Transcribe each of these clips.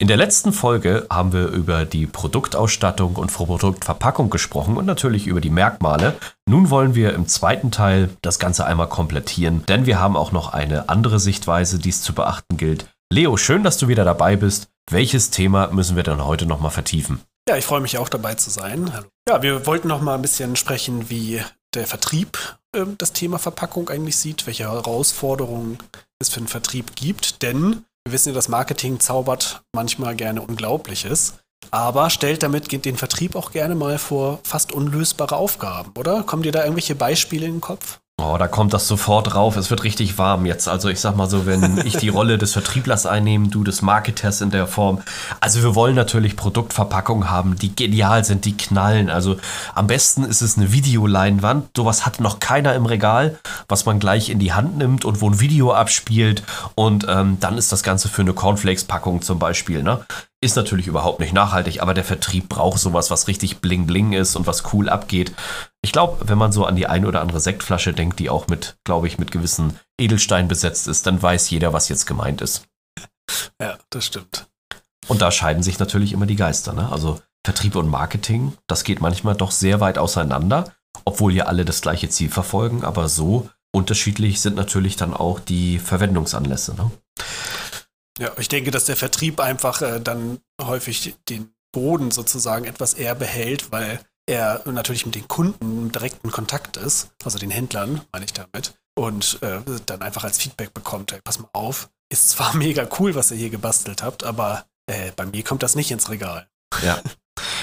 In der letzten Folge haben wir über die Produktausstattung und Produktverpackung gesprochen und natürlich über die Merkmale. Nun wollen wir im zweiten Teil das Ganze einmal komplettieren, denn wir haben auch noch eine andere Sichtweise, die es zu beachten gilt. Leo, schön, dass du wieder dabei bist. Welches Thema müssen wir dann heute nochmal vertiefen? Ja, ich freue mich auch dabei zu sein. Hallo. Ja, wir wollten noch mal ein bisschen sprechen, wie der Vertrieb äh, das Thema Verpackung eigentlich sieht, welche Herausforderungen es für den Vertrieb gibt, denn wir wissen ja, das Marketing zaubert manchmal gerne Unglaubliches, aber stellt damit den Vertrieb auch gerne mal vor fast unlösbare Aufgaben, oder? Kommen dir da irgendwelche Beispiele in den Kopf? Oh, da kommt das sofort drauf. Es wird richtig warm jetzt. Also ich sag mal so, wenn ich die Rolle des Vertrieblers einnehme, du des Marketers in der Form. Also wir wollen natürlich Produktverpackungen haben, die genial sind, die knallen. Also am besten ist es eine Videoleinwand. Sowas hat noch keiner im Regal, was man gleich in die Hand nimmt und wo ein Video abspielt. Und ähm, dann ist das Ganze für eine Cornflakes-Packung zum Beispiel. Ne? Ist natürlich überhaupt nicht nachhaltig, aber der Vertrieb braucht sowas, was richtig bling bling ist und was cool abgeht. Ich glaube, wenn man so an die ein oder andere Sektflasche denkt, die auch mit, glaube ich, mit gewissen Edelstein besetzt ist, dann weiß jeder, was jetzt gemeint ist. Ja, das stimmt. Und da scheiden sich natürlich immer die Geister. Ne? Also Vertrieb und Marketing, das geht manchmal doch sehr weit auseinander, obwohl ja alle das gleiche Ziel verfolgen, aber so unterschiedlich sind natürlich dann auch die Verwendungsanlässe. Ne? Ja, ich denke, dass der Vertrieb einfach äh, dann häufig den Boden sozusagen etwas eher behält, weil er natürlich mit den Kunden im direkten Kontakt ist, also den Händlern, meine ich damit, und äh, dann einfach als Feedback bekommt, hey, pass mal auf, ist zwar mega cool, was ihr hier gebastelt habt, aber äh, bei mir kommt das nicht ins Regal. Ja.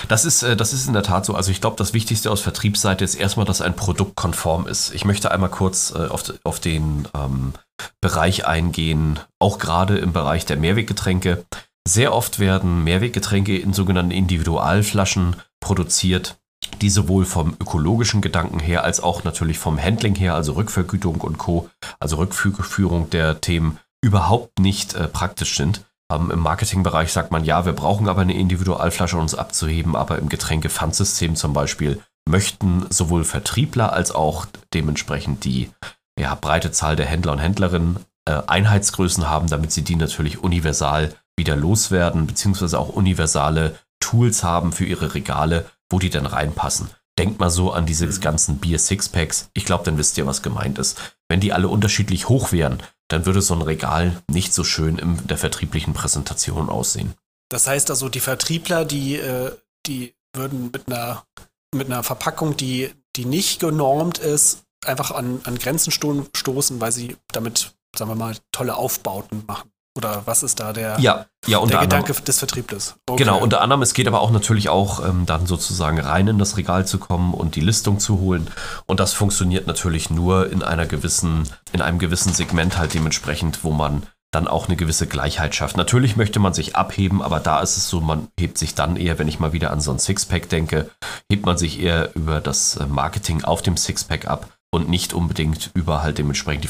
Das ist, äh, das ist in der Tat so. Also ich glaube, das Wichtigste aus Vertriebsseite ist erstmal, dass ein Produkt konform ist. Ich möchte einmal kurz äh, auf, auf den ähm, Bereich eingehen, auch gerade im Bereich der Mehrweggetränke. Sehr oft werden Mehrweggetränke in sogenannten Individualflaschen produziert, die sowohl vom ökologischen Gedanken her als auch natürlich vom Handling her, also Rückvergütung und Co., also Rückführung der Themen, überhaupt nicht äh, praktisch sind. Ähm, Im Marketingbereich sagt man, ja, wir brauchen aber eine Individualflasche, um uns abzuheben, aber im Getränke-Pfandsystem zum Beispiel möchten sowohl Vertriebler als auch dementsprechend die ja, breite Zahl der Händler und Händlerinnen äh, Einheitsgrößen haben, damit sie die natürlich universal wieder loswerden, beziehungsweise auch universale Tools haben für ihre Regale, wo die dann reinpassen. Denkt mal so an diese mhm. ganzen Bier-Sixpacks. Ich glaube, dann wisst ihr, was gemeint ist. Wenn die alle unterschiedlich hoch wären, dann würde so ein Regal nicht so schön in der vertrieblichen Präsentation aussehen. Das heißt also, die Vertriebler, die, äh, die würden mit einer, mit einer Verpackung, die, die nicht genormt ist, einfach an, an Grenzen sto stoßen, weil sie damit, sagen wir mal, tolle Aufbauten machen. Oder was ist da der, ja, ja, der Gedanke anderem, des Vertrieblers? Okay. Genau, unter anderem, es geht aber auch natürlich auch ähm, dann sozusagen rein in das Regal zu kommen und die Listung zu holen. Und das funktioniert natürlich nur in einer gewissen, in einem gewissen Segment halt dementsprechend, wo man dann auch eine gewisse Gleichheit schafft. Natürlich möchte man sich abheben, aber da ist es so, man hebt sich dann eher, wenn ich mal wieder an so ein Sixpack denke, hebt man sich eher über das äh, Marketing auf dem Sixpack ab und nicht unbedingt über halt dementsprechend die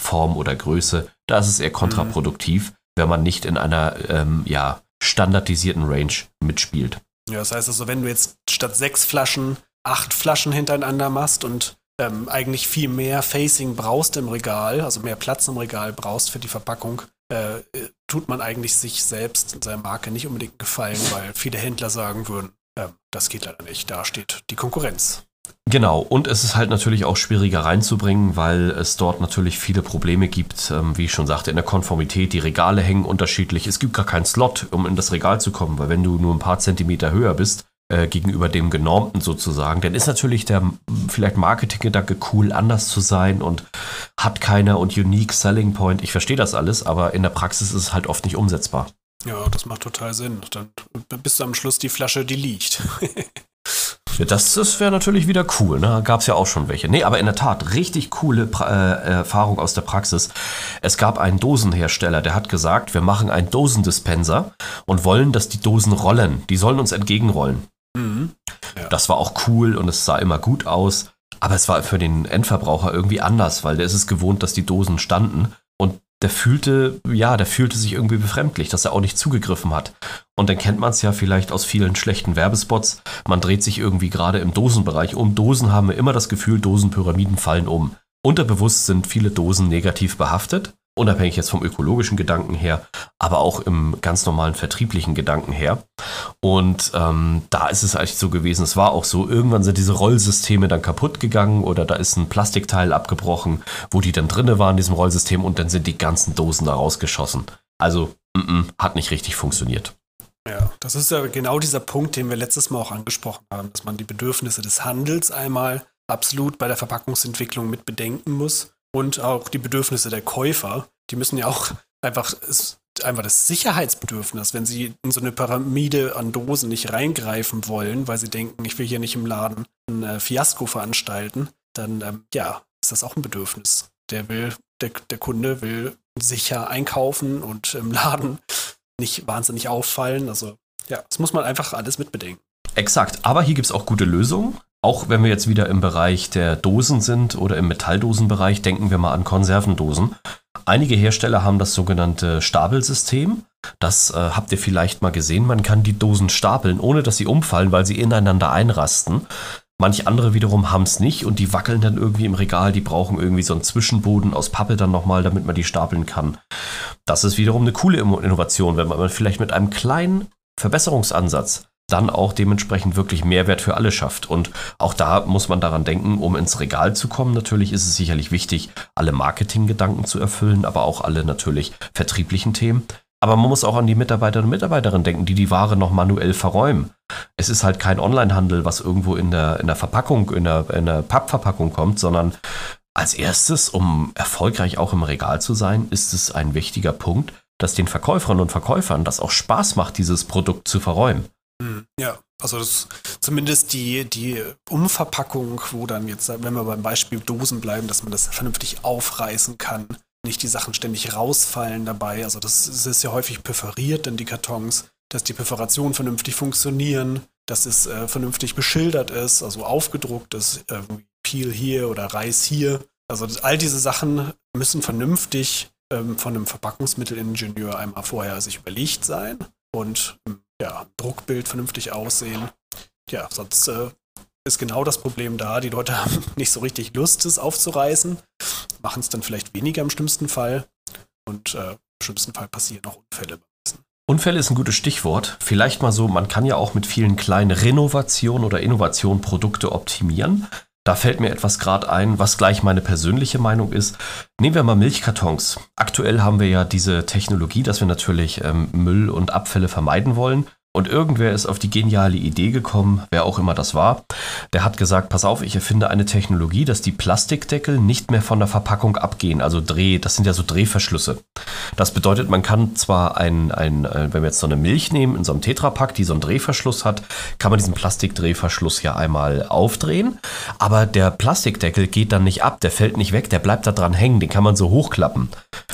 Verpackungsform oder Größe. Da ist es eher kontraproduktiv, mhm. wenn man nicht in einer ähm, ja, standardisierten Range mitspielt. Ja, das heißt also, wenn du jetzt statt sechs Flaschen acht Flaschen hintereinander machst und ähm, eigentlich viel mehr Facing brauchst im Regal, also mehr Platz im Regal brauchst für die Verpackung, äh, tut man eigentlich sich selbst und seiner Marke nicht unbedingt gefallen, weil viele Händler sagen würden, äh, das geht leider nicht, da steht die Konkurrenz. Genau, und es ist halt natürlich auch schwieriger reinzubringen, weil es dort natürlich viele Probleme gibt, ähm, wie ich schon sagte, in der Konformität. Die Regale hängen unterschiedlich. Es gibt gar keinen Slot, um in das Regal zu kommen, weil wenn du nur ein paar Zentimeter höher bist, äh, gegenüber dem Genormten sozusagen, dann ist natürlich der vielleicht Marketinggedanke cool, anders zu sein und hat keiner und unique Selling Point. Ich verstehe das alles, aber in der Praxis ist es halt oft nicht umsetzbar. Ja, das macht total Sinn. Dann bist du am Schluss die Flasche, die liegt. Ja, das, das wäre natürlich wieder cool. Ne? Gab es ja auch schon welche. Nee, aber in der Tat, richtig coole pra äh, Erfahrung aus der Praxis. Es gab einen Dosenhersteller, der hat gesagt, wir machen einen Dosendispenser und wollen, dass die Dosen rollen. Die sollen uns entgegenrollen. Mhm. Ja. Das war auch cool und es sah immer gut aus. Aber es war für den Endverbraucher irgendwie anders, weil der ist es gewohnt, dass die Dosen standen der fühlte, ja, der fühlte sich irgendwie befremdlich, dass er auch nicht zugegriffen hat. Und dann kennt man es ja vielleicht aus vielen schlechten Werbespots. Man dreht sich irgendwie gerade im Dosenbereich um. Dosen haben wir immer das Gefühl, Dosenpyramiden fallen um. Unterbewusst sind viele Dosen negativ behaftet unabhängig jetzt vom ökologischen Gedanken her, aber auch im ganz normalen vertrieblichen Gedanken her. Und ähm, da ist es eigentlich so gewesen, es war auch so, irgendwann sind diese Rollsysteme dann kaputt gegangen oder da ist ein Plastikteil abgebrochen, wo die dann drinne waren in diesem Rollsystem und dann sind die ganzen Dosen da rausgeschossen. Also m -m, hat nicht richtig funktioniert. Ja, das ist ja genau dieser Punkt, den wir letztes Mal auch angesprochen haben, dass man die Bedürfnisse des Handels einmal absolut bei der Verpackungsentwicklung mit bedenken muss und auch die Bedürfnisse der Käufer. Die müssen ja auch einfach, einfach das Sicherheitsbedürfnis, wenn sie in so eine Pyramide an Dosen nicht reingreifen wollen, weil sie denken, ich will hier nicht im Laden ein äh, Fiasko veranstalten, dann ähm, ja, ist das auch ein Bedürfnis. Der will, der, der Kunde will sicher einkaufen und im Laden nicht wahnsinnig auffallen. Also ja, das muss man einfach alles mitbedenken. Exakt, aber hier gibt es auch gute Lösungen. Auch wenn wir jetzt wieder im Bereich der Dosen sind oder im Metalldosenbereich, denken wir mal an Konservendosen. Einige Hersteller haben das sogenannte Stapelsystem. Das äh, habt ihr vielleicht mal gesehen. Man kann die Dosen stapeln, ohne dass sie umfallen, weil sie ineinander einrasten. Manche andere wiederum haben es nicht und die wackeln dann irgendwie im Regal. Die brauchen irgendwie so einen Zwischenboden aus Pappe dann nochmal, damit man die stapeln kann. Das ist wiederum eine coole Innovation, wenn man vielleicht mit einem kleinen Verbesserungsansatz dann auch dementsprechend wirklich Mehrwert für alle schafft. Und auch da muss man daran denken, um ins Regal zu kommen. Natürlich ist es sicherlich wichtig, alle Marketinggedanken zu erfüllen, aber auch alle natürlich vertrieblichen Themen. Aber man muss auch an die Mitarbeiterinnen und Mitarbeiterinnen denken, die die Ware noch manuell verräumen. Es ist halt kein Onlinehandel, was irgendwo in der, in der Verpackung, in der, in der Pappverpackung kommt, sondern als erstes, um erfolgreich auch im Regal zu sein, ist es ein wichtiger Punkt, dass den Verkäuferinnen und Verkäufern das auch Spaß macht, dieses Produkt zu verräumen. Hm, ja, also das, zumindest die, die Umverpackung, wo dann jetzt, wenn wir beim Beispiel Dosen bleiben, dass man das vernünftig aufreißen kann, nicht die Sachen ständig rausfallen dabei. Also das, das ist ja häufig perforiert in die Kartons, dass die Perforationen vernünftig funktionieren, dass es äh, vernünftig beschildert ist, also aufgedruckt ist, äh, Peel hier oder Reis hier. Also all diese Sachen müssen vernünftig ähm, von einem Verpackungsmittelingenieur einmal vorher sich überlegt sein und ähm, ja, Druckbild vernünftig aussehen. Ja, sonst äh, ist genau das Problem da. Die Leute haben nicht so richtig Lust, es aufzureißen, machen es dann vielleicht weniger im schlimmsten Fall und äh, im schlimmsten Fall passieren auch Unfälle. Unfälle ist ein gutes Stichwort. Vielleicht mal so, man kann ja auch mit vielen kleinen Renovationen oder Innovationen Produkte optimieren. Da fällt mir etwas gerade ein, was gleich meine persönliche Meinung ist. Nehmen wir mal Milchkartons. Aktuell haben wir ja diese Technologie, dass wir natürlich ähm, Müll und Abfälle vermeiden wollen. Und irgendwer ist auf die geniale Idee gekommen, wer auch immer das war, der hat gesagt, pass auf, ich erfinde eine Technologie, dass die Plastikdeckel nicht mehr von der Verpackung abgehen, also Dreh, das sind ja so Drehverschlüsse. Das bedeutet, man kann zwar ein, ein äh, wenn wir jetzt so eine Milch nehmen, in so einem Tetrapack, die so einen Drehverschluss hat, kann man diesen Plastikdrehverschluss ja einmal aufdrehen, aber der Plastikdeckel geht dann nicht ab, der fällt nicht weg, der bleibt da dran hängen, den kann man so hochklappen.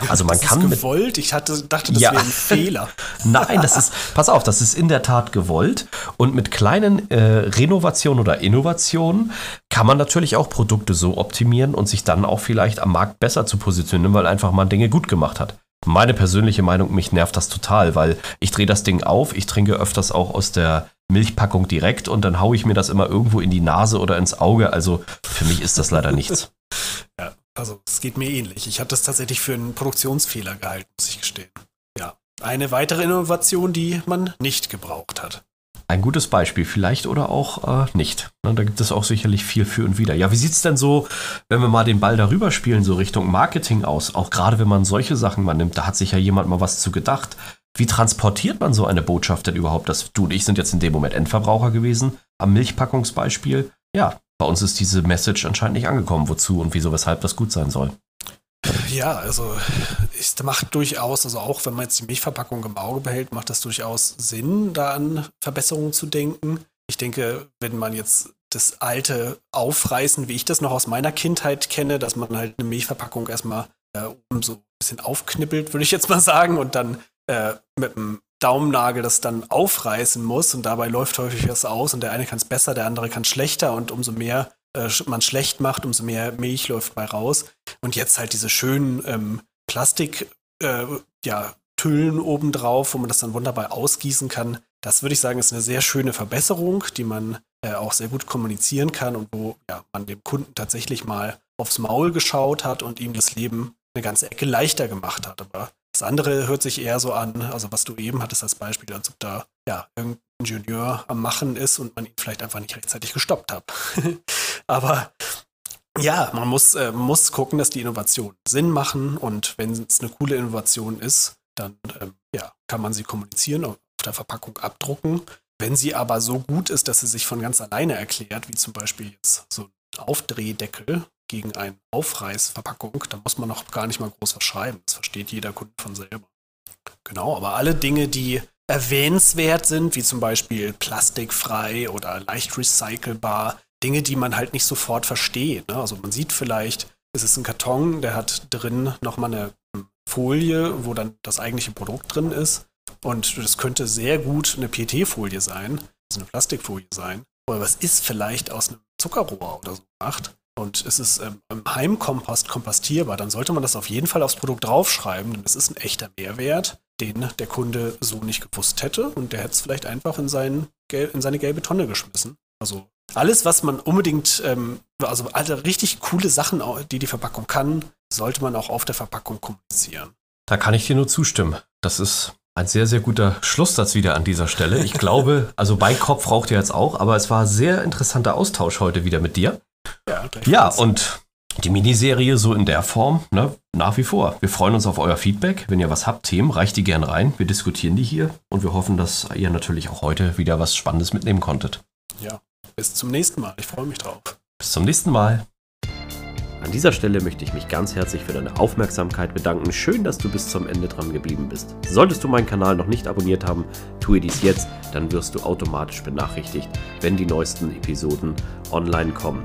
Also man das kann ist gewollt, ich hatte, dachte, das ja. wäre ein Fehler. Nein, das ist, pass auf, das ist in der Tat gewollt und mit kleinen äh, Renovationen oder Innovationen kann man natürlich auch Produkte so optimieren und sich dann auch vielleicht am Markt besser zu positionieren, weil einfach man Dinge gut gemacht hat. Meine persönliche Meinung, mich nervt das total, weil ich drehe das Ding auf, ich trinke öfters auch aus der Milchpackung direkt und dann haue ich mir das immer irgendwo in die Nase oder ins Auge. Also für mich ist das leider nichts. Ja, also es geht mir ähnlich. Ich habe das tatsächlich für einen Produktionsfehler gehalten, muss ich gestehen. Eine weitere Innovation, die man nicht gebraucht hat. Ein gutes Beispiel, vielleicht oder auch äh, nicht. Na, da gibt es auch sicherlich viel für und wieder. Ja, wie sieht es denn so, wenn wir mal den Ball darüber spielen, so Richtung Marketing aus? Auch gerade wenn man solche Sachen mal nimmt, da hat sich ja jemand mal was zu gedacht. Wie transportiert man so eine Botschaft denn überhaupt? Das, du und ich sind jetzt in dem Moment Endverbraucher gewesen, am Milchpackungsbeispiel. Ja, bei uns ist diese Message anscheinend nicht angekommen, wozu und wieso, weshalb das gut sein soll. Ja, also es macht durchaus, also auch wenn man jetzt die Milchverpackung im Auge behält, macht das durchaus Sinn, da an Verbesserungen zu denken. Ich denke, wenn man jetzt das alte Aufreißen, wie ich das noch aus meiner Kindheit kenne, dass man halt eine Milchverpackung erstmal äh, oben so ein bisschen aufknippelt, würde ich jetzt mal sagen, und dann äh, mit dem Daumennagel das dann aufreißen muss und dabei läuft häufig was aus und der eine kann es besser, der andere kann es schlechter und umso mehr äh, man schlecht macht, umso mehr Milch läuft bei raus. Und jetzt halt diese schönen ähm, Plastik, äh, ja, Tüllen obendrauf, wo man das dann wunderbar ausgießen kann. Das würde ich sagen, ist eine sehr schöne Verbesserung, die man äh, auch sehr gut kommunizieren kann und wo ja, man dem Kunden tatsächlich mal aufs Maul geschaut hat und ihm das Leben eine ganze Ecke leichter gemacht hat. Aber das andere hört sich eher so an, also was du eben hattest als Beispiel, als ob da ja irgendein Ingenieur am Machen ist und man ihn vielleicht einfach nicht rechtzeitig gestoppt hat. Aber ja, man muss, äh, muss gucken, dass die Innovationen Sinn machen und wenn es eine coole Innovation ist, dann ähm, ja, kann man sie kommunizieren, auf der Verpackung abdrucken. Wenn sie aber so gut ist, dass sie sich von ganz alleine erklärt, wie zum Beispiel jetzt so ein Aufdrehdeckel gegen eine Aufreißverpackung, da muss man noch gar nicht mal groß was schreiben. Das versteht jeder Kunde von selber. Genau, aber alle Dinge, die erwähnenswert sind, wie zum Beispiel plastikfrei oder leicht recycelbar, Dinge, die man halt nicht sofort versteht. Ne? Also man sieht vielleicht, es ist ein Karton, der hat drin nochmal eine Folie, wo dann das eigentliche Produkt drin ist. Und das könnte sehr gut eine PT-Folie sein, also eine Plastikfolie sein. Oder was ist vielleicht aus einem Zuckerrohr oder so gemacht. Und es ist ähm, im Heimkompost kompostierbar, dann sollte man das auf jeden Fall aufs Produkt draufschreiben, denn es ist ein echter Mehrwert, den der Kunde so nicht gewusst hätte und der hätte es vielleicht einfach in, sein, in seine gelbe Tonne geschmissen. Also alles, was man unbedingt, ähm, also alle richtig coole Sachen, die die Verpackung kann, sollte man auch auf der Verpackung kommunizieren. Da kann ich dir nur zustimmen. Das ist ein sehr, sehr guter Schlusssatz wieder an dieser Stelle. Ich glaube, also bei Kopf raucht ihr jetzt auch, aber es war sehr interessanter Austausch heute wieder mit dir. Ja, ja und die Miniserie so in der Form, ne, nach wie vor. Wir freuen uns auf euer Feedback. Wenn ihr was habt, Themen, reicht die gern rein. Wir diskutieren die hier und wir hoffen, dass ihr natürlich auch heute wieder was Spannendes mitnehmen konntet. Ja, bis zum nächsten Mal. Ich freue mich drauf. Bis zum nächsten Mal. An dieser Stelle möchte ich mich ganz herzlich für deine Aufmerksamkeit bedanken. Schön, dass du bis zum Ende dran geblieben bist. Solltest du meinen Kanal noch nicht abonniert haben, tue dies jetzt, dann wirst du automatisch benachrichtigt, wenn die neuesten Episoden online kommen.